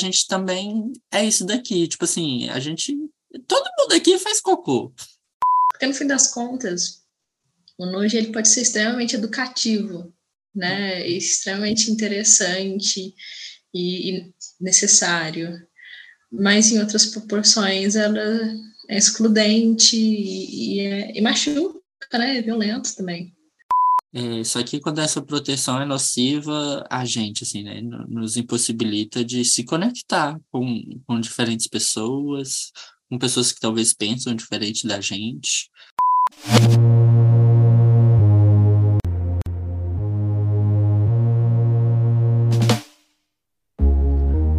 gente também é isso daqui. Tipo assim, a gente. Todo mundo aqui faz cocô. Porque no fim das contas, o nojo ele pode ser extremamente educativo, né? Extremamente interessante e, e necessário. Mas em outras proporções ela é excludente e, e, é, e machuca, né? É violento também. É, só que quando essa proteção é nociva, a gente, assim, né, nos impossibilita de se conectar com, com diferentes pessoas, com pessoas que talvez pensam diferente da gente.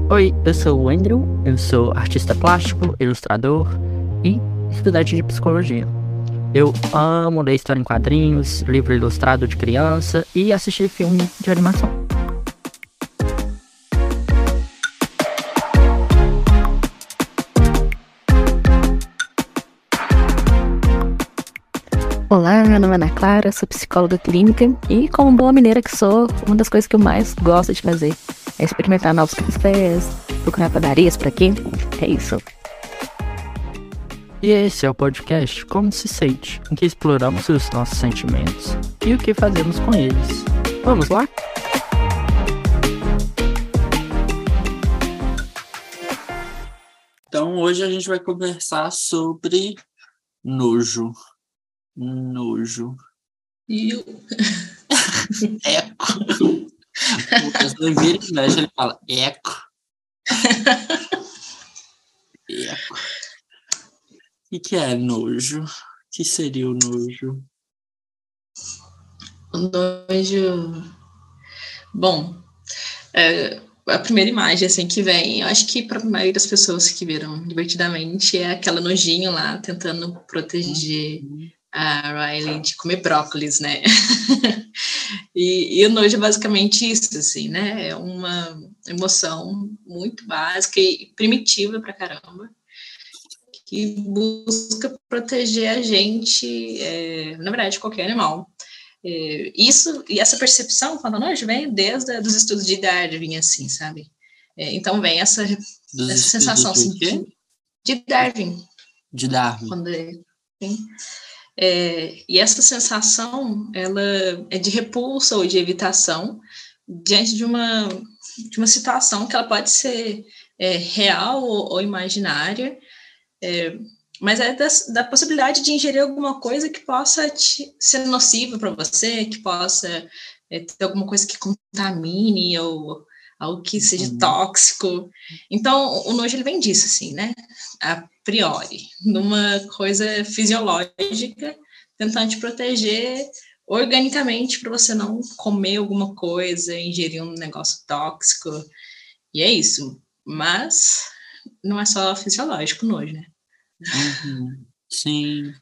Oi, eu sou o Andrew, eu sou artista plástico, ilustrador e estudante de psicologia. Eu amo ler história em quadrinhos, livro ilustrado de criança e assistir filme de animação. Olá, meu nome é Ana Clara, sou psicóloga clínica e, como boa mineira que sou, uma das coisas que eu mais gosto de fazer é experimentar novos cafés, procurar padarias por aqui. É isso. E esse é o podcast Como Se Sente, em que exploramos os nossos sentimentos e o que fazemos com eles. Vamos lá? Então, hoje a gente vai conversar sobre nojo. Nojo. Eu. Eco. O pessoal vira e mexe, ele fala eco. eco. O que é nojo? Que seria o nojo? O nojo. Bom, é, a primeira imagem assim que vem, eu acho que para a maioria das pessoas que viram divertidamente é aquela nojinho lá tentando proteger uhum. a Riley de comer brócolis, né? e, e o nojo é basicamente isso, assim, né? É uma emoção muito básica e primitiva para caramba que busca proteger a gente, é, na verdade, qualquer animal. É, isso e essa percepção, quando nós vem desde os estudos de Darwin, assim, sabe? É, então vem essa, essa sensação assim, de, de, Darwin. De Darwin. Quando, é, e essa sensação, ela é de repulsa ou de evitação diante de uma, de uma situação que ela pode ser é, real ou, ou imaginária, é, mas é da, da, possibilidade de ingerir alguma coisa que possa te, ser nociva para você, que possa é, ter alguma coisa que contamine ou algo que seja uhum. tóxico. Então, o nojo ele vem disso, assim, né? A priori, numa coisa fisiológica, tentando te proteger organicamente para você não comer alguma coisa, ingerir um negócio tóxico. E é isso. Mas não é só fisiológico nojo, né? Uhum. Sim.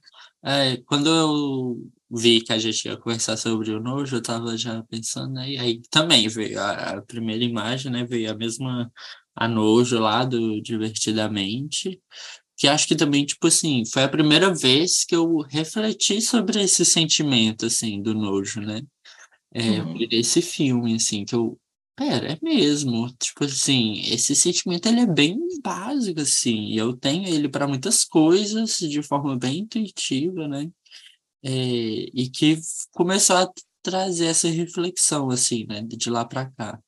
É, quando eu vi que a gente ia conversar sobre o nojo, eu estava já pensando, né? E aí também veio a, a, primeira imagem, né? Veio a mesma a nojo lá do Divertidamente, que acho que também, tipo assim, foi a primeira vez que eu refleti sobre esse sentimento, assim, do nojo, né? É, uhum. esse filme, assim, que eu Pera, é mesmo. Tipo assim, esse sentimento ele é bem básico, assim. Eu tenho ele para muitas coisas de forma bem intuitiva, né? É, e que começou a trazer essa reflexão, assim, né? De lá para cá.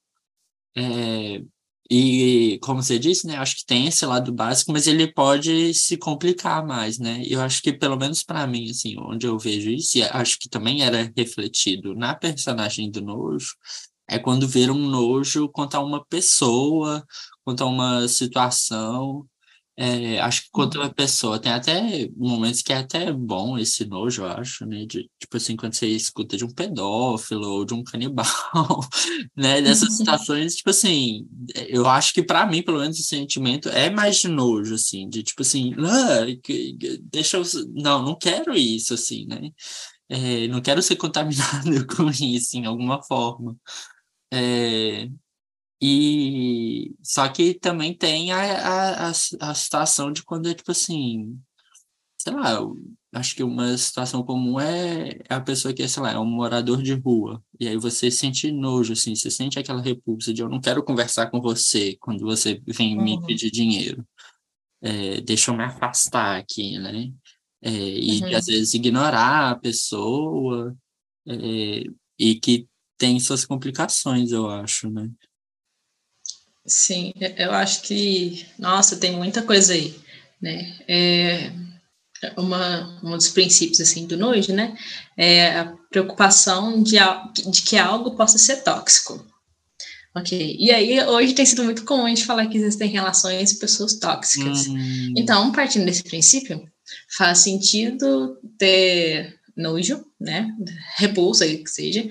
É, e, como você disse, né? Acho que tem esse lado básico, mas ele pode se complicar mais, né? Eu acho que, pelo menos para mim, assim, onde eu vejo isso, e acho que também era refletido na personagem do Nojo, é quando ver um nojo contra uma pessoa, contra uma situação. É, acho que contra uma uhum. pessoa tem até momentos que é até bom esse nojo, eu acho, né? De, tipo assim, quando você escuta de um pedófilo ou de um canibal, né? Dessas situações, tipo assim, eu acho que para mim, pelo menos, o sentimento é mais de nojo, assim, de tipo assim, ah, deixa eu. Não, não quero isso, assim, né? É, não quero ser contaminado com isso em alguma forma. É, e só que também tem a, a, a, situação de quando é tipo assim, sei lá, acho que uma situação comum é a pessoa que, sei lá, é um morador de rua. E aí você sente nojo, assim, você sente aquela repulsa de eu não quero conversar com você quando você vem uhum. me pedir dinheiro. É, deixa eu me afastar aqui, né? É, e uhum. às vezes ignorar a pessoa, é, e que tem suas complicações, eu acho, né? Sim, eu acho que, nossa, tem muita coisa aí, né? É, uma, um dos princípios assim do nojo, né, é a preocupação de, de que algo possa ser tóxico. Ok. E aí, hoje tem sido muito comum a gente falar que existem relações e pessoas tóxicas. Hum. Então, partindo desse princípio, faz sentido ter nojo, né, repulsa, que seja,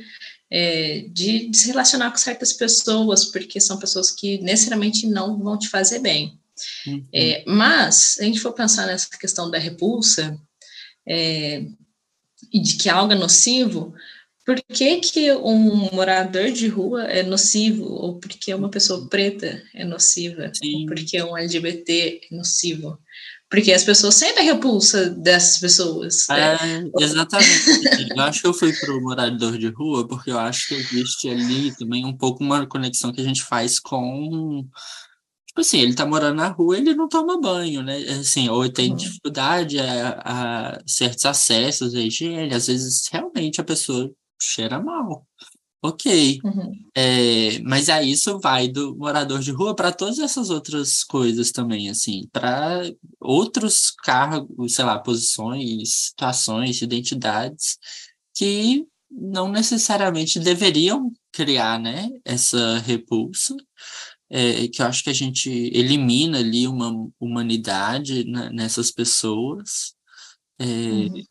é, de, de se relacionar com certas pessoas, porque são pessoas que necessariamente não vão te fazer bem. Uhum. É, mas, se a gente for pensar nessa questão da repulsa é, e de que algo é nocivo, por que, que um morador de rua é nocivo? Ou porque uma pessoa preta é nociva? Sim. Ou porque um LGBT é nocivo? Porque as pessoas sentem a repulsa dessas pessoas. Né? É, exatamente. eu acho que eu fui para o morador de rua porque eu acho que existe ali também um pouco uma conexão que a gente faz com Tipo assim, ele tá morando na rua, ele não toma banho, né? Assim, ou tem uhum. dificuldade a, a, certos acessos à higiene, às vezes realmente a pessoa cheira mal. Ok. Uhum. É, mas aí isso vai do morador de rua para todas essas outras coisas também, assim, para outros cargos, sei lá, posições, situações, identidades que não necessariamente deveriam criar, né, essa repulsa, é, que eu acho que a gente elimina ali uma humanidade né, nessas pessoas. É, uhum.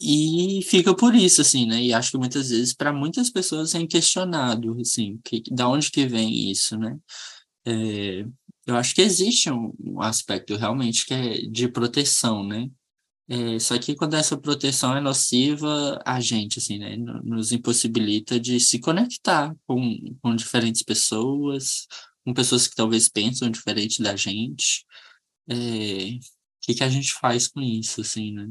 E fica por isso, assim, né? E acho que muitas vezes, para muitas pessoas, é inquestionado, assim, que, da onde que vem isso, né? É, eu acho que existe um, um aspecto realmente que é de proteção, né? É, só que quando essa proteção é nociva a gente, assim, né, nos impossibilita de se conectar com, com diferentes pessoas, com pessoas que talvez pensam diferente da gente. É, o que, que a gente faz com isso, assim, né?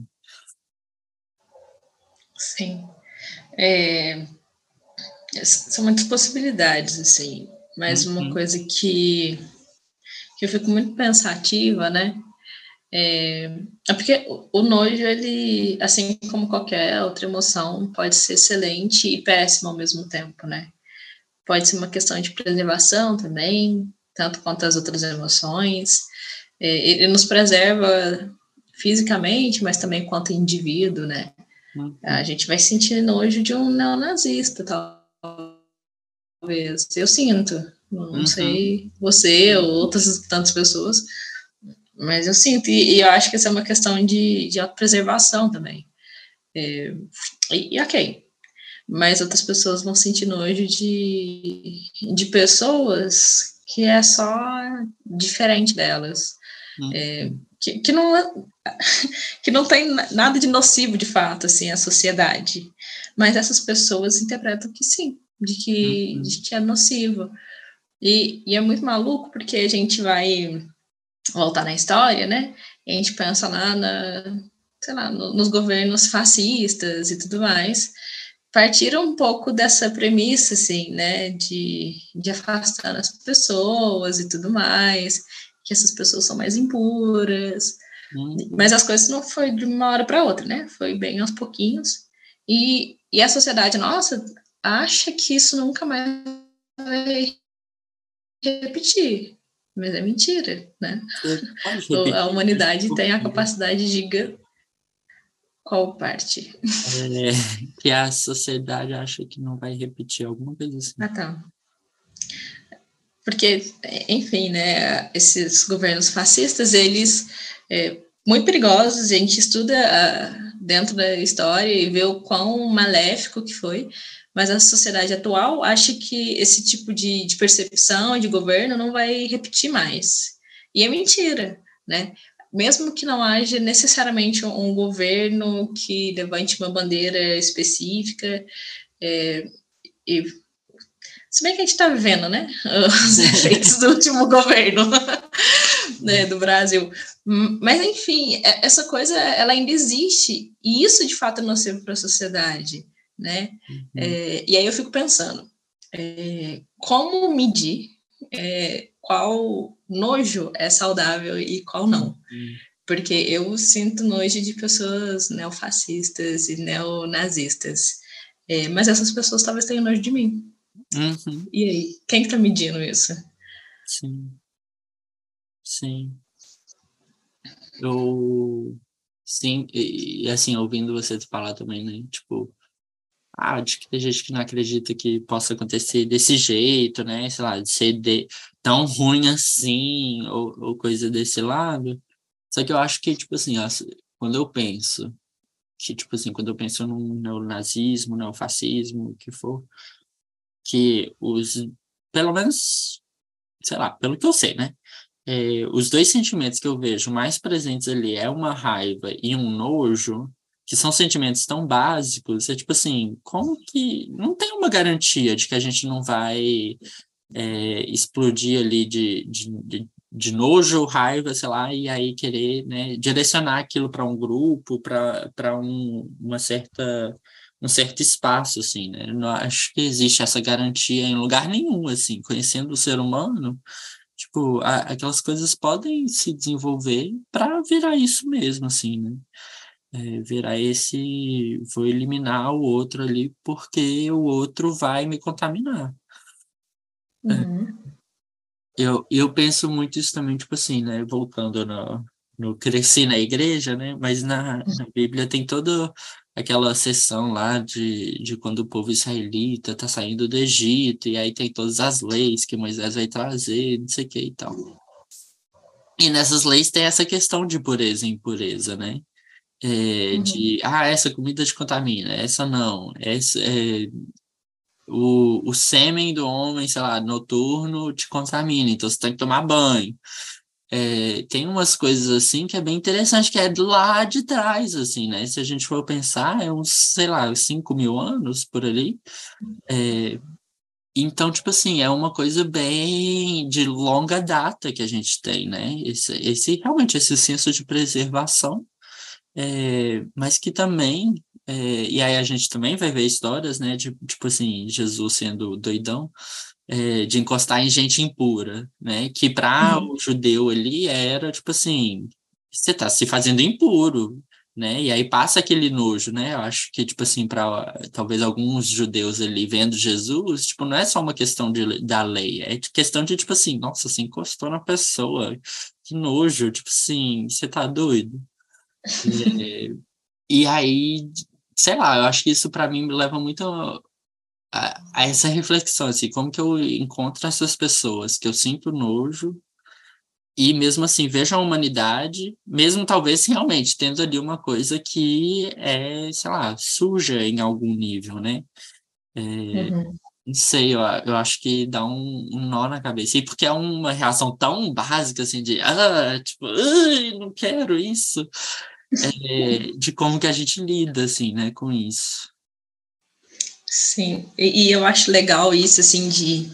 Sim. É, são muitas possibilidades, assim, mas uhum. uma coisa que, que eu fico muito pensativa, né, é, é porque o nojo, ele, assim como qualquer outra emoção, pode ser excelente e péssimo ao mesmo tempo, né? Pode ser uma questão de preservação também, tanto quanto as outras emoções. É, ele nos preserva fisicamente, mas também quanto indivíduo, né? Uhum. A gente vai sentir nojo de um neonazista, talvez. Eu sinto. Não uhum. sei você ou outras tantas pessoas, mas eu sinto, e, e, eu acho que essa é uma questão de, de autopreservação também. É, e, e, ok. Mas outras pessoas vão sentir nojo de, de pessoas que é só diferente delas. Hum. É, que, que, não, que não tem nada de nocivo, de fato, assim, a sociedade. Mas essas pessoas interpretam que sim, de que, uhum. de que é nocivo. E, e é muito maluco porque a gente vai voltar na história, né? a gente pensa lá na, sei lá, no, nos governos fascistas e tudo mais, partiram um pouco dessa premissa, assim, né, de, de afastar as pessoas e tudo mais, que essas pessoas são mais impuras, uhum. mas as coisas não foi de uma hora para outra, né, foi bem aos pouquinhos, e, e a sociedade nossa acha que isso nunca mais vai repetir, mas é mentira, né? a humanidade tem a capacidade de qual parte? É, que a sociedade acha que não vai repetir alguma coisa assim. Ah, tá. Porque, enfim, né, esses governos fascistas, eles, é, muito perigosos, a gente estuda uh, dentro da história e vê o quão maléfico que foi, mas a sociedade atual acha que esse tipo de, de percepção de governo não vai repetir mais. E é mentira, né? Mesmo que não haja necessariamente um governo que levante uma bandeira específica, é, e, se bem que a gente está vivendo, né, os efeitos do último governo, né, do Brasil. Mas, enfim, é, essa coisa, ela ainda existe, e isso, de fato, é nocivo para a sociedade, né? Uhum. É, e aí eu fico pensando, é, como medir é, qual nojo é saudável e qual não? Uhum. Porque eu sinto nojo de pessoas neofascistas e neonazistas, é, mas essas pessoas talvez tenham nojo de mim. Uhum. E aí, quem está medindo isso? Sim. Sim. Eu. Sim, e assim, ouvindo você falar também, né? Tipo, ah, de que tem gente que não acredita que possa acontecer desse jeito, né? Sei lá, de ser de, tão ruim assim, ou, ou coisa desse lado. Só que eu acho que, tipo assim, quando eu penso, que, tipo assim, quando eu penso no neonazismo, neofascismo, o que for, que os, pelo menos, sei lá, pelo que eu sei, né? É, os dois sentimentos que eu vejo mais presentes ali é uma raiva e um nojo, que são sentimentos tão básicos, é tipo assim, como que não tem uma garantia de que a gente não vai é, explodir ali de, de, de, de, nojo, raiva, sei lá, e aí querer né, direcionar aquilo para um grupo, para um, uma certa um certo espaço, assim, né? Não acho que existe essa garantia em lugar nenhum, assim, conhecendo o ser humano, tipo, a, aquelas coisas podem se desenvolver para virar isso mesmo, assim, né? É, virar esse, vou eliminar o outro ali porque o outro vai me contaminar. É. Uhum. É. Eu, eu penso muito isso também, tipo assim, né? Voltando no, no cresci na igreja, né? Mas na, na Bíblia tem toda aquela sessão lá de, de quando o povo israelita está saindo do Egito, e aí tem todas as leis que Moisés vai trazer, não sei o que e tal. E nessas leis tem essa questão de pureza e impureza, né? É, uhum. De, ah, essa comida te contamina, essa não, essa, é, o, o sêmen do homem, sei lá, noturno te contamina, então você tem que tomar banho é, tem umas coisas assim que é bem interessante, que é lá de trás, assim, né? Se a gente for pensar, é uns, sei lá, 5 mil anos por ali. É, então, tipo assim, é uma coisa bem de longa data que a gente tem, né? Esse, esse realmente, esse senso de preservação, é, mas que também, é, e aí a gente também vai ver histórias, né? De, tipo assim, Jesus sendo doidão, é, de encostar em gente impura, né? Que para uhum. o judeu ali era tipo assim, você está se fazendo impuro, né? E aí passa aquele nojo, né? Eu acho que tipo assim para talvez alguns judeus ali vendo Jesus, tipo não é só uma questão de, da lei, é questão de tipo assim, nossa, você encostou na pessoa, que nojo, tipo assim, você tá doido. é, e aí, sei lá, eu acho que isso para mim me leva muito a, a, essa reflexão, assim, como que eu encontro essas pessoas que eu sinto nojo e mesmo assim vejo a humanidade, mesmo talvez realmente tendo ali uma coisa que é, sei lá, suja em algum nível, né? É, uhum. Não sei, eu, eu acho que dá um, um, nó na cabeça. E porque é uma reação tão básica, assim, de, ah, tipo, não quero isso. É, de como que a gente lida, assim, né, com isso. Sim, e, e, eu acho legal isso, assim, de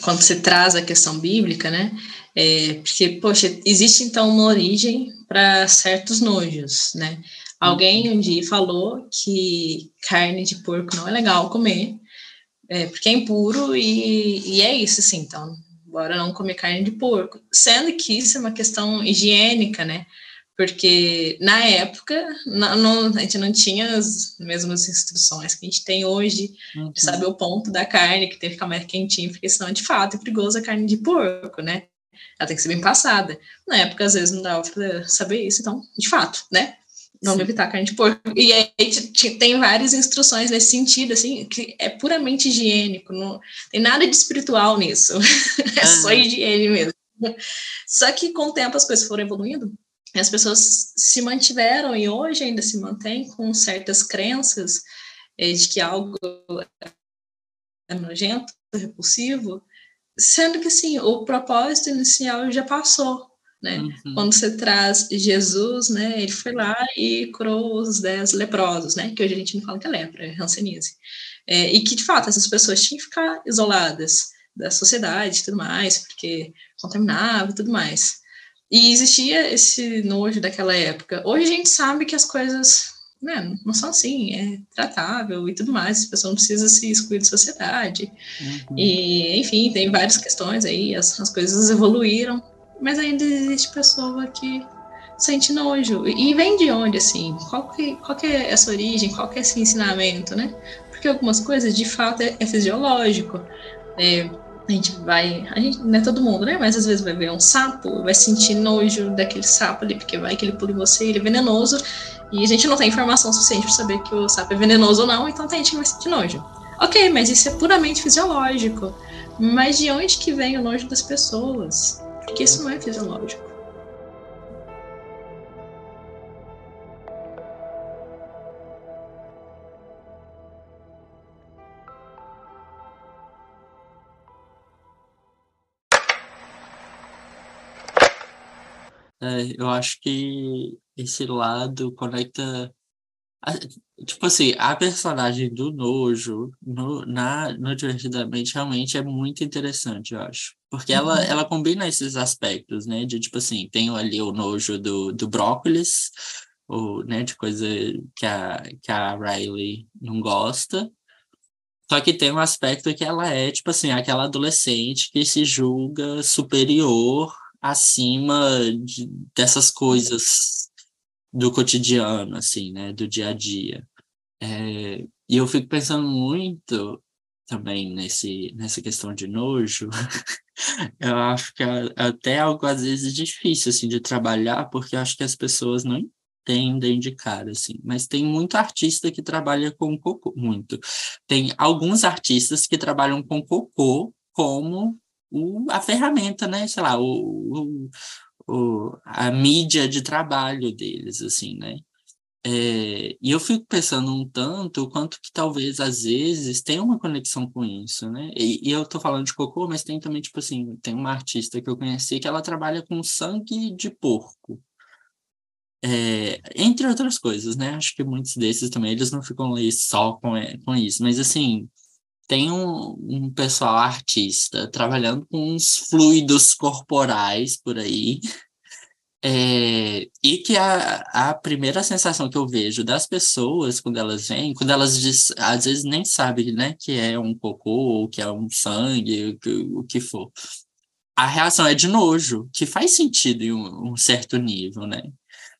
quando você traz a questão bíblica, né? É, porque, poxa, existe então uma origem para certos nojos, né? Alguém um dia falou que carne de porco não é legal comer, é, porque é impuro e, e é isso, assim, então, bora não comer carne de porco. Sendo que isso é uma questão higiênica, né? Porque na época não, não, a gente não tinha as mesmas instruções que a gente tem hoje, uhum. de saber o ponto da carne, que tem que ficar mais quentinho, porque senão, de fato, é perigoso a carne de porco, né? Ela tem que ser bem passada. Na época, às vezes, não dava para saber isso, então, de fato, né? Vamos Sim. evitar carne de porco. E aí tem várias instruções nesse sentido, assim, que é puramente higiênico, não tem nada de espiritual nisso. é só higiene mesmo. Só que com o tempo as coisas foram evoluindo as pessoas se mantiveram e hoje ainda se mantêm com certas crenças é, de que algo é nojento, repulsivo, sendo que sim, o propósito inicial já passou, né? Uhum. Quando você traz Jesus, né, ele foi lá e curou os dez leprosos, né? Que hoje a gente não fala que é lepra, é hanseníase. É, e que, de fato, essas pessoas tinham que ficar isoladas da sociedade e tudo mais, porque contaminava e tudo mais. E existia esse nojo daquela época. Hoje a gente sabe que as coisas né, não são assim, é tratável e tudo mais, a pessoa não precisa se excluir da sociedade. Uhum. E, enfim, tem várias questões aí, as, as coisas evoluíram, mas ainda existe pessoa que sente nojo. E vem de onde, assim? Qual que, qual que é essa origem? Qual que é esse ensinamento, né? Porque algumas coisas, de fato, é, é fisiológico. É, a gente vai, a gente, não é todo mundo, né? Mas às vezes vai ver um sapo, vai sentir nojo daquele sapo ali, porque vai que ele pula em você, ele é venenoso, e a gente não tem informação suficiente para saber que o sapo é venenoso ou não, então tem gente que vai sentir nojo. Ok, mas isso é puramente fisiológico. Mas de onde que vem o nojo das pessoas? Porque isso não é fisiológico. É, eu acho que esse lado conecta. A, tipo assim, a personagem do Nojo no, na, no Divertidamente realmente é muito interessante, eu acho. Porque ela, uhum. ela combina esses aspectos, né? De tipo assim, tem ali o nojo do, do brócolis, ou, né, de coisa que a, que a Riley não gosta. Só que tem um aspecto que ela é, tipo assim, aquela adolescente que se julga superior acima de, dessas coisas do cotidiano, assim, né, do dia a dia. É, e eu fico pensando muito também nesse, nessa questão de nojo. eu acho que é até algo às vezes difícil assim de trabalhar, porque eu acho que as pessoas não entendem de cara assim. Mas tem muito artista que trabalha com cocô, muito. Tem alguns artistas que trabalham com cocô como o, a ferramenta, né? Sei lá, o, o, a mídia de trabalho deles, assim, né? É, e eu fico pensando um tanto quanto que talvez às vezes tem uma conexão com isso, né? E, e, eu tô falando de cocô, mas tem também, tipo assim, tem uma artista que eu conheci que ela trabalha com sangue de porco. É, entre outras coisas, né? Acho que muitos desses também, eles não ficam ali só com, é, com isso, mas assim, tem um, um pessoal artista trabalhando com uns fluidos corporais por aí. É, e que a, a primeira sensação que eu vejo das pessoas quando elas vêm, quando elas diz, às vezes nem sabem né, que é um cocô, ou que é um sangue, o que, o que for. A reação é de nojo, que faz sentido em um, um certo nível, né?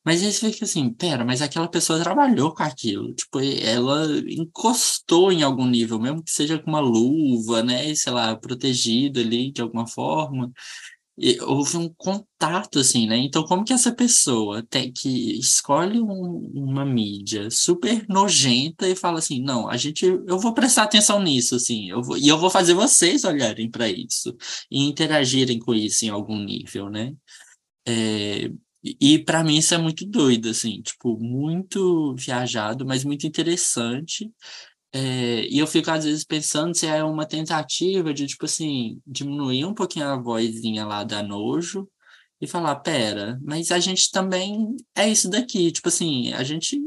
Mas aí você fica assim, pera, mas aquela pessoa trabalhou com aquilo. Tipo, ela encostou em algum nível, mesmo que seja com uma luva, né? Sei lá, protegido ali de alguma forma. E houve um contato, assim, né? Então, como que essa pessoa tem que escolhe um, uma mídia super nojenta e fala assim, não, a gente, eu vou prestar atenção nisso, assim, eu vou, e eu vou fazer vocês olharem para isso e interagirem com isso em algum nível, né? É, e para mim isso é muito doido, assim, tipo, muito viajado, mas muito interessante. É, e eu fico às vezes pensando se é uma tentativa de, tipo assim, diminuir um pouquinho a vozinha lá da nojo e falar, pera, mas a gente também é isso daqui, tipo assim, a gente.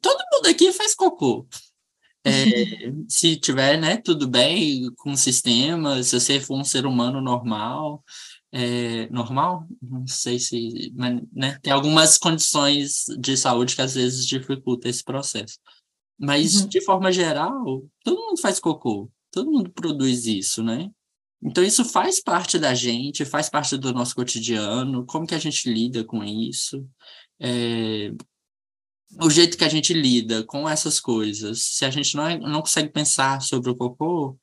Todo mundo aqui faz cocô. É, se tiver, né, tudo bem com o sistema, se você for um ser humano normal, é, normal, não sei se, mas, né, tem algumas condições de saúde que às vezes dificultam esse processo. Mas, uhum. de forma geral, todo mundo faz cocô, todo mundo produz isso, né? Então, isso faz parte da gente, faz parte do nosso cotidiano, como que a gente lida com isso, é, o jeito que a gente lida com essas coisas. Se a gente não, é, não consegue pensar sobre o cocô,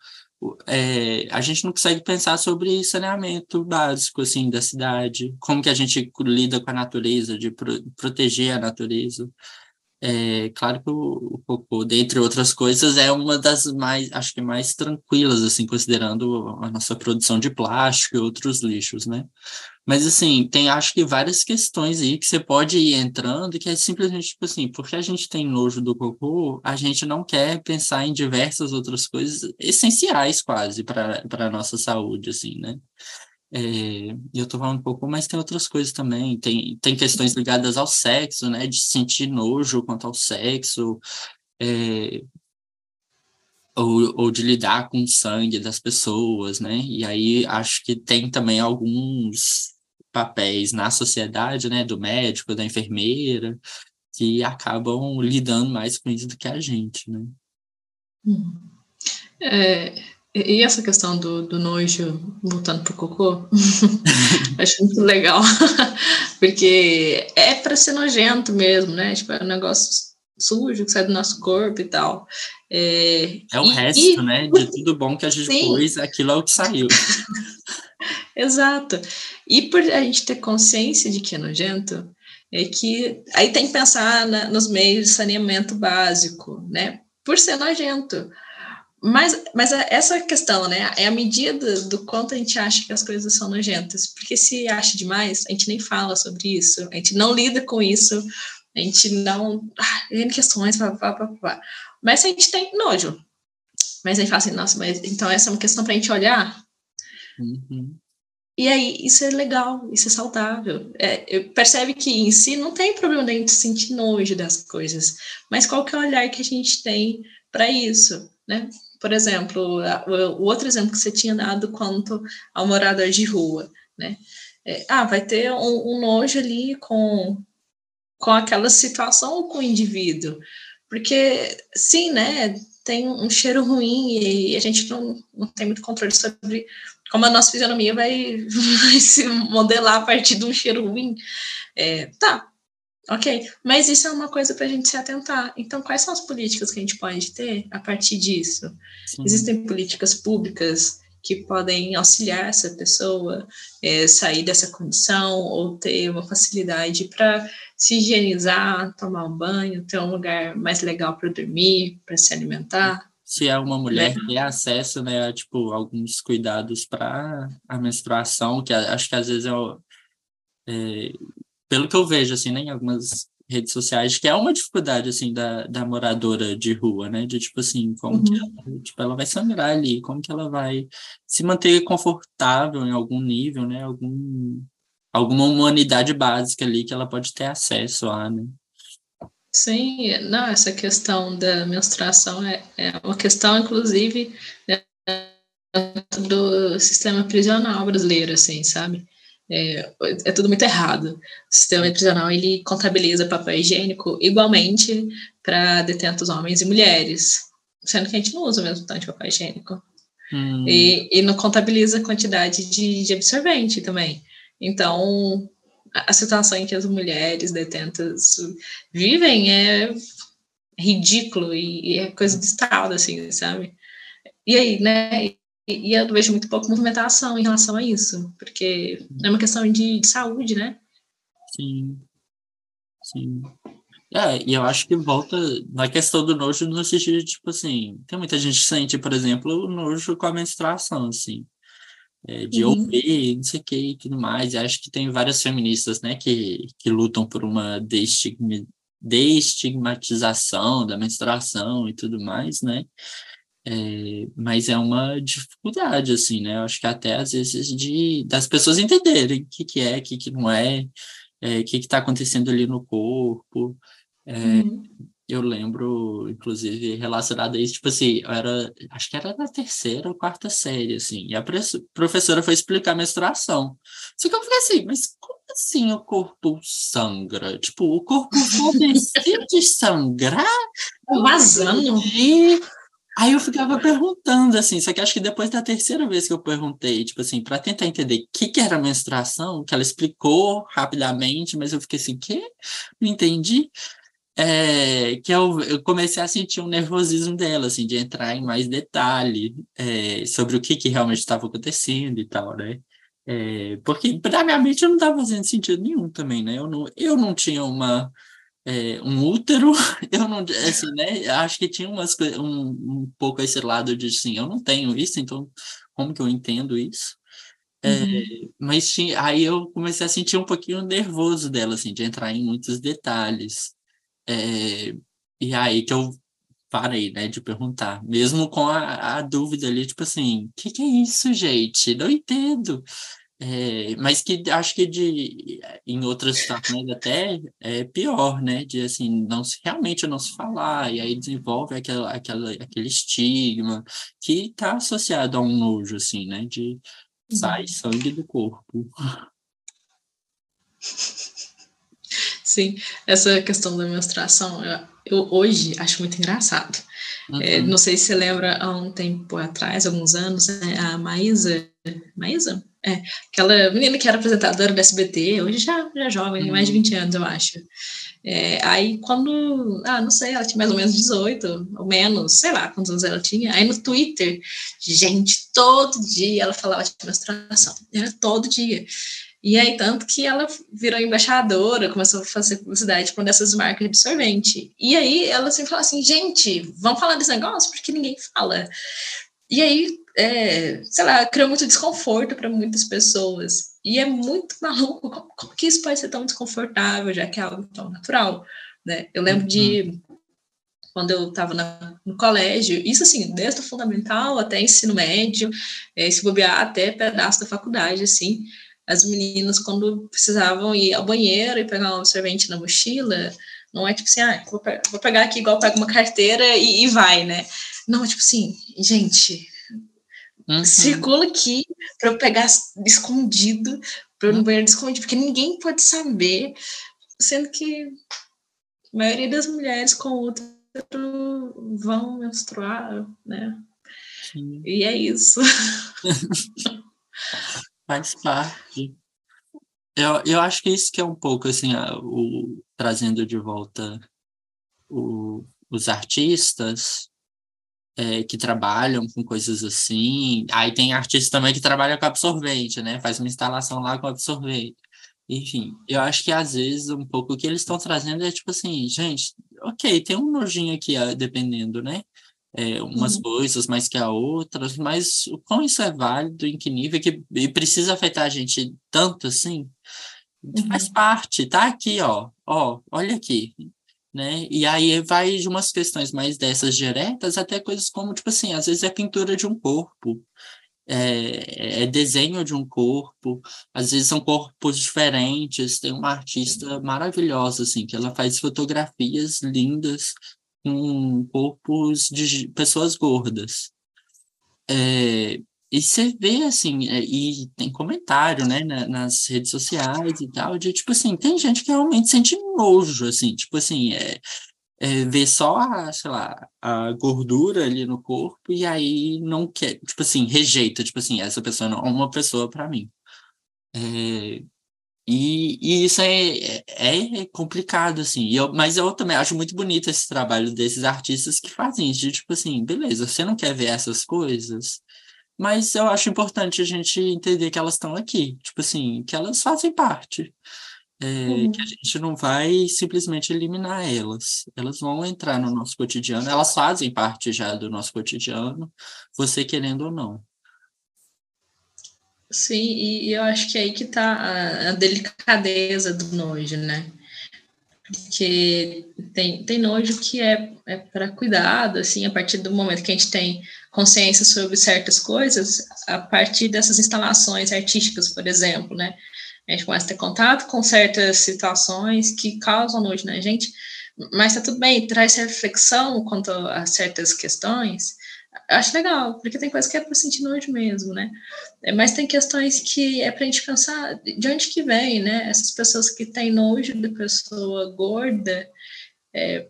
é, a gente não consegue pensar sobre saneamento básico assim da cidade, como que a gente lida com a natureza, de pro, proteger a natureza. É, claro que o, cocô, dentre outras coisas, é uma das mais, acho que mais tranquilas, assim, considerando a nossa produção de plástico e outros lixos, né? Mas, assim, tem acho que várias questões aí que você pode ir entrando, que é simplesmente, tipo assim, porque a gente tem nojo do cocô, a gente não quer pensar em diversas outras coisas essenciais, quase, para a nossa saúde, assim, né? É, eu tô falando um pouco, mas tem outras coisas também. Tem, tem questões ligadas ao sexo, né? De sentir nojo quanto ao sexo. É, ou, ou de lidar com o sangue das pessoas, né? E aí acho que tem também alguns papéis na sociedade, né, do médico, da enfermeira, que acabam lidando mais com isso do que a gente, né? Uhum. É, e essa questão do, do nojo, voltando pro cocô, acho muito legal, porque é para ser nojento mesmo, né? Tipo, é um negócio sujo que sai do nosso corpo e tal. É, é o e, resto, e... né? De tudo bom que a gente Sim. pôs, aquilo é o que saiu. Exato. E por a gente ter consciência de que é nojento, é que aí tem que pensar na, nos meios de saneamento básico, né? Por ser nojento. Mas, mas é essa questão, né? É a medida do quanto a gente acha que as coisas são nojentas. Porque se acha demais, a gente nem fala sobre isso, a gente não lida com isso, a gente não. Ah, questões, pá, pá, pá, pá. Mas a gente tem nojo. Mas aí fala assim, nossa, mas então essa é uma questão para a gente olhar. Uhum. E aí, isso é legal, isso é saudável. É, percebe que em si não tem problema de a gente sentir nojo das coisas, mas qual que é o olhar que a gente tem para isso, né? Por exemplo, o outro exemplo que você tinha dado quanto ao morador de rua, né? É, ah, vai ter um, um nojo ali com com aquela situação com o indivíduo. Porque, sim, né, tem um cheiro ruim e a gente não, não tem muito controle sobre como a nossa fisionomia vai, vai se modelar a partir de um cheiro ruim. É, tá, ok. Mas isso é uma coisa para a gente se atentar. Então, quais são as políticas que a gente pode ter a partir disso? Sim. Existem políticas públicas que podem auxiliar essa pessoa é, sair dessa condição ou ter uma facilidade para se higienizar, tomar um banho, ter um lugar mais legal para dormir, para se alimentar. Se é uma mulher que tem acesso, né, a, tipo, alguns cuidados para a menstruação, que acho que às vezes é, é, pelo que eu vejo, assim, né, em algumas redes sociais, que é uma dificuldade, assim, da, da moradora de rua, né? De, tipo assim, como uhum. que ela, tipo, ela vai sangrar ali, como que ela vai se manter confortável em algum nível, né? Algum, alguma humanidade básica ali que ela pode ter acesso a, né? Sim, não, essa questão da menstruação é, é uma questão, inclusive, né, do sistema prisional brasileiro, assim, sabe? É, é tudo muito errado. O sistema prisional ele contabiliza papel higiênico igualmente para detentos homens e mulheres, sendo que a gente não usa o mesmo tanto de papel higiênico. Hum. E, e não contabiliza a quantidade de, de absorvente também. Então, a situação em que as mulheres detentas vivem é ridículo e, e é coisa de estado, assim, sabe? E aí, né? E, eu vejo muito pouco movimentação em relação a isso, porque é uma questão de, de saúde, né? Sim, sim. É, e eu acho que volta na questão do nojo no sentido de, tipo assim, tem muita gente que sente, por exemplo, o nojo com a menstruação, assim, é, de uhum. ouvir, não sei o que e tudo mais. E acho que tem várias feministas, né, que, que lutam por uma desestigmatização da menstruação e tudo mais, né? É, mas é uma dificuldade, assim, né? Eu acho que até às vezes de das pessoas entenderem o que, que é, o que, que não é, é o que está acontecendo ali no corpo. É, uhum. Eu lembro, inclusive, relacionado a isso, tipo assim, eu era, acho que era na terceira ou quarta série, assim, e a professora foi explicar a menstruação. Só que eu fiquei assim, mas como assim o corpo sangra? Tipo, o corpo decide sangrar? Vazando? E Aí eu ficava perguntando, assim, só que acho que depois da terceira vez que eu perguntei, tipo assim, para tentar entender o que, que era menstruação, que ela explicou rapidamente, mas eu fiquei assim, que? Não entendi. É, que eu, eu, comecei a sentir um nervosismo dela, assim, de entrar em mais detalhe é, sobre o que, que realmente estava acontecendo e tal, né? É, porque, para minha mente, não estava fazendo sentido nenhum também, né? Eu não, eu não tinha uma é, um útero, eu não, assim, né, acho que tinha umas um, um pouco esse lado de, assim, eu não tenho isso, então como que eu entendo isso? É, uhum. mas tinha, aí eu comecei a sentir um pouquinho nervoso dela, assim, de entrar em muitos detalhes. É, e aí que eu parei, né, de perguntar, mesmo com a, a dúvida ali, tipo assim, o que, que é isso, gente? Não entendo. É, mas que acho que de, em outras situações até é pior, né? De assim, não se, realmente não se falar, e aí desenvolve aquela, aquela, aquele estigma que está associado a um nojo, assim, né? De sai uhum. sangue do corpo. Sim, essa questão da menstruação, eu, eu hoje acho muito engraçado. Uhum. É, não sei se você lembra, há um tempo atrás, alguns anos, né, a Maísa, Maísa? É, aquela menina que era apresentadora da SBT, hoje já, já é jovem, uhum. mais de 20 anos, eu acho. É, aí quando, ah, não sei, ela tinha mais ou menos 18, ou menos, sei lá quantos anos ela tinha. Aí no Twitter, gente, todo dia ela falava de menstruação, era todo dia. E aí, tanto que ela virou embaixadora, começou a fazer publicidade para dessas marcas de sorvente. E aí, ela sempre fala assim, gente, vamos falar desse negócio? Porque ninguém fala. E aí, é, sei lá, criou muito desconforto para muitas pessoas. E é muito maluco, como, como, que isso pode ser tão desconfortável, já que é algo tão natural, né? Eu lembro de uhum. quando eu estava no colégio, isso assim, desde o fundamental até ensino médio, é, se bobear até pedaço da faculdade, assim, as meninas, quando precisavam ir ao banheiro e pegar um absorvente na mochila, não é tipo assim, ah, vou, pegar, vou pegar aqui igual pega uma carteira e, e, vai, né? Não, tipo assim, gente, uhum. circula aqui para eu pegar escondido, para eu no uhum. banheiro escondido, porque ninguém pode saber, sendo que a maioria das mulheres com outro vão menstruar, né? Sim. E é isso. Faz parte. Eu, eu acho que isso que é um pouco assim, o, trazendo de volta o, os artistas é, que trabalham com coisas assim. Aí tem artista também que trabalha com absorvente, né? Faz uma instalação lá com absorvente. Enfim, eu acho que às vezes um pouco o que eles estão trazendo é tipo assim, gente, ok, tem um nojinho aqui, dependendo, né? é, umas uhum. coisas mais que a outras, mas o quão isso é válido, em que nível, que, e precisa afetar a gente tanto assim, uhum. faz parte, tá aqui, ó, ó, olha aqui, né? E aí vai de umas questões mais dessas diretas até coisas como, tipo assim, às vezes é pintura de um corpo, é, é, desenho de um corpo, às vezes são corpos diferentes. Tem uma artista maravilhosa, assim, que ela faz fotografias lindas com corpos de pessoas gordas. É, e você vê, assim, é, e tem comentário, né, na, nas redes sociais e tal, de, tipo assim, tem gente que realmente sente nojo, assim, tipo assim, é, é, vê só a, sei lá, a gordura ali no corpo e aí não quer, tipo assim, rejeita, tipo assim, essa pessoa não é uma pessoa para mim. É, e, e isso é, é, é complicado, assim. Eu, mas eu também acho muito bonito esse trabalho desses artistas que fazem isso, de tipo assim, beleza, você não quer ver essas coisas, mas eu acho importante a gente entender que elas estão aqui, tipo assim, que elas fazem parte. É, uhum. Que a gente não vai simplesmente eliminar elas. Elas vão entrar no nosso cotidiano, elas fazem parte já do nosso cotidiano, você querendo ou não. Sim, e, e eu acho que é aí que está a, a, delicadeza do nojo, né? Porque tem, tem nojo que é, é para cuidado, assim, a partir do momento que a gente tem consciência sobre certas coisas, a partir dessas instalações artísticas, por exemplo, né? A gente começa a ter contato com certas situações que causam nojo na gente, mas tá tudo bem, traz reflexão quanto a certas questões, acho legal, porque tem coisas que é para sentir nojo mesmo, né? É, mas tem questões que é para a gente pensar de onde que vem, né? Essas pessoas que têm nojo de pessoa gorda, é,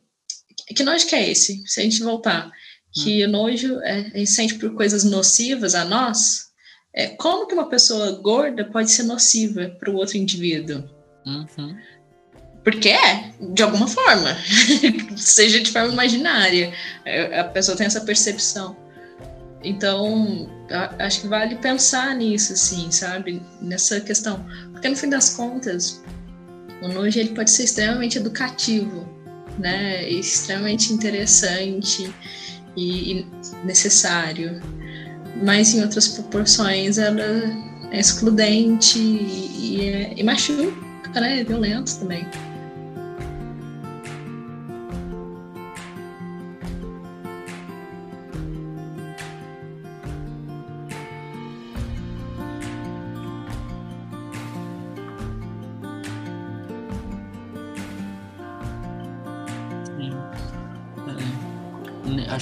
que nojo que é esse? Se a gente voltar, que hum. o nojo é, a gente sente por coisas nocivas a nós, é, como que uma pessoa gorda pode ser nociva para o outro indivíduo? Uhum. Porque é, de alguma forma, seja de forma imaginária, é, a pessoa tem essa percepção. Então, acho que vale pensar nisso, assim, sabe? Nessa questão. Porque no fim das contas, o nojo ele pode ser extremamente educativo, né? Extremamente interessante e, necessário. Mas em outras proporções ela é excludente e, e, é, e machuca, né? É violento também.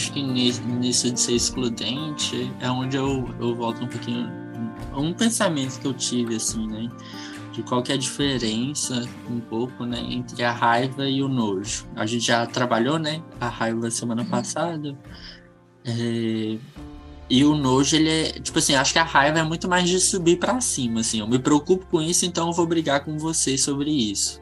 Acho que nisso de ser excludente é onde eu, eu volto um pouquinho. Um pensamento que eu tive, assim, né? de qual que é a diferença um pouco, né, entre a raiva e o nojo. A gente já trabalhou, né, a raiva semana passada. É, e o nojo, ele é, tipo assim, acho que a raiva é muito mais de subir para cima, assim. Eu me preocupo com isso, então eu vou brigar com você sobre isso.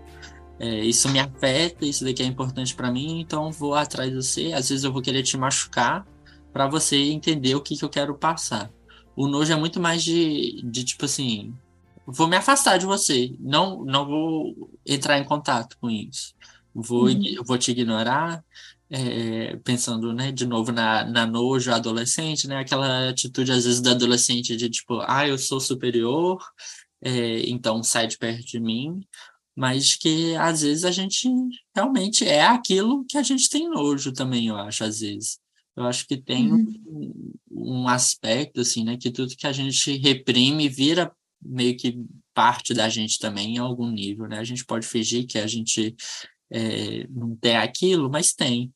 É, isso me afeta, isso daqui é importante para mim, então vou atrás de você. Às vezes eu vou querer te machucar para você entender o que, que eu quero passar. O nojo é muito mais de, de tipo assim, vou me afastar de você, não, não vou entrar em contato com isso. Vou, uhum. vou te ignorar, é, pensando, né, de novo na, na nojo adolescente, né, aquela atitude às vezes da adolescente de tipo, ah, eu sou superior, é, então sai de perto de mim, mas que às vezes a gente realmente é aquilo que a gente tem nojo também, eu acho, às vezes. Eu acho que tem uhum. um, um aspecto, assim, né, que tudo que a gente reprime vira meio que parte da gente também em algum nível, né? A gente pode fingir que a gente é, não tem aquilo, mas tem.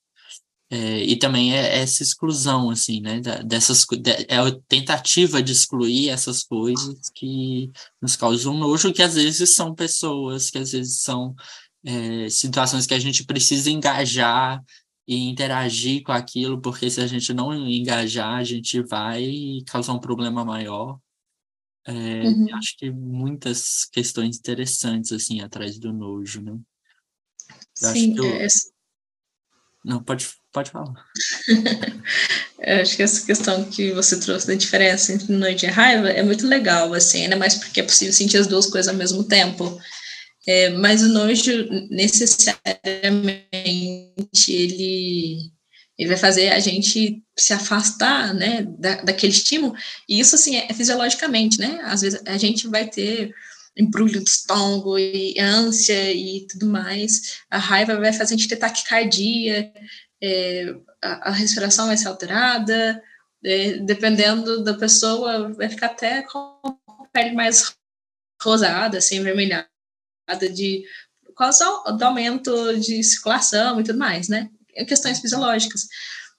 É, e também é essa exclusão, assim, né? Dessas, é a tentativa de excluir essas coisas que nos causam nojo, que às vezes são pessoas, que às vezes são é, situações que a gente precisa engajar e interagir com aquilo, porque se a gente não engajar, a gente vai causar um problema maior. É, uhum. Acho que muitas questões interessantes assim atrás do nojo, né? Eu Sim, eu... É... Não, pode, pode falar. acho que essa questão que você trouxe da diferença entre nojo e raiva é muito legal, assim, ainda mais porque é possível sentir as duas coisas ao mesmo tempo. É, mas o nojo, necessariamente, ele, ele vai fazer a gente se afastar, né, da, daquele estímulo, e isso, assim, é, fisiologicamente, né, às vezes a gente vai ter embrulho do estômago e ânsia e tudo mais, a raiva vai fazer a gente ter taquicardia, é, a, a, respiração vai ser alterada, é, dependendo da pessoa, vai ficar até com a pele mais rosada, assim, vermelhada, de por causa do aumento de circulação e tudo mais, né? Questões fisiológicas.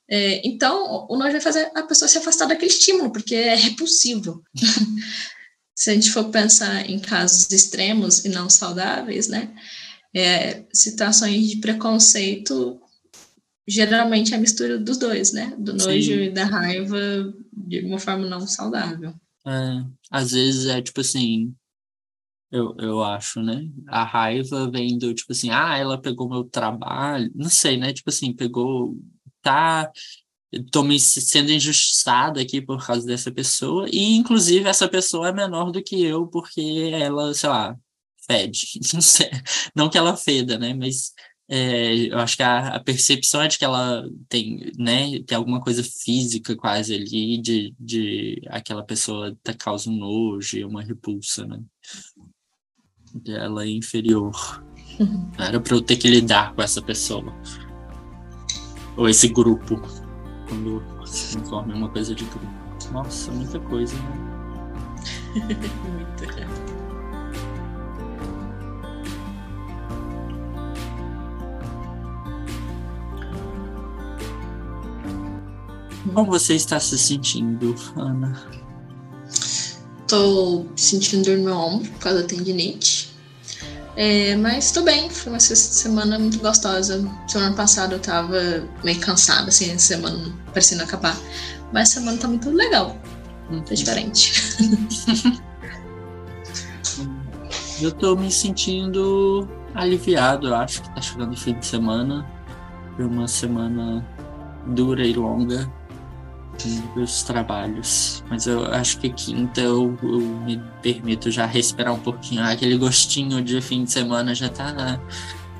É, então, o nojo vai fazer a pessoa se afastar daquele estímulo, porque é repulsivo. se a gente for pensar em casos extremos e não saudáveis, né? É, situações de preconceito geralmente é a mistura dos dois, né? Do nojo Sim. e da raiva de uma forma não saudável. É, às vezes é tipo assim, eu, eu acho, né? A raiva vem do tipo assim, ah, ela pegou meu trabalho, não sei, né? Tipo assim, pegou, tá, tô me sendo injustiçado aqui por causa dessa pessoa, e inclusive essa pessoa é menor do que eu, porque ela, sei lá, fede, não sei, não que ela feda, né? Mas é, eu acho que a, a, percepção é de que ela tem, né, tem alguma coisa física quase ali, de, de aquela pessoa tá causa um nojo e uma repulsa, né? ela é inferior. Uhum. Era para eu ter que lidar com essa pessoa. Ou esse grupo. Quando se transforma em uma coisa de grupo. Nossa, muita coisa, né? Muita. Como você está se sentindo, Ana? Tô sentindo dor no meu ombro por causa da tendinite. É, mas tô bem, foi uma semana muito gostosa. Semana passada eu tava meio cansada, assim, essa semana parecendo acabar. Mas a semana tá muito legal. Tá diferente. eu tô me sentindo aliviado, eu acho que tá chegando o fim de semana. Foi uma semana dura e longa meus trabalhos. Mas eu acho que quinta eu, eu, me permito já respirar um pouquinho. Aquele gostinho de fim de semana já tá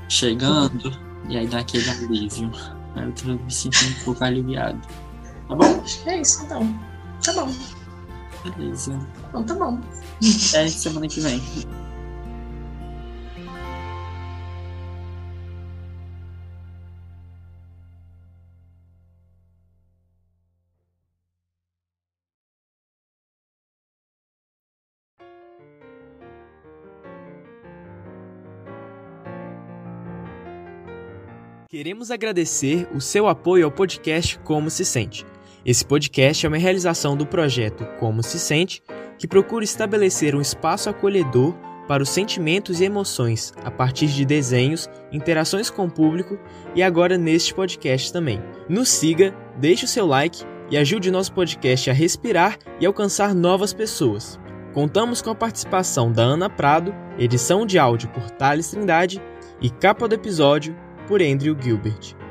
chegando. E aí dá aquele alívio. Eu tô me sentindo um pouco aliviado. Tá bom? Acho que é isso, então. Tá bom. Beleza. Então tá bom. Até semana que vem. Queremos agradecer o seu apoio ao podcast Como Se Sente. Esse podcast é uma realização do projeto Como Se Sente, que procura estabelecer um espaço acolhedor para os sentimentos e emoções a partir de desenhos, interações com o público e agora neste podcast também. Nos siga, deixe o seu like e ajude nosso podcast a respirar e alcançar novas pessoas. Contamos com a participação da Ana Prado, edição de áudio por Thales Trindade e capa do episódio por Andrew Gilbert.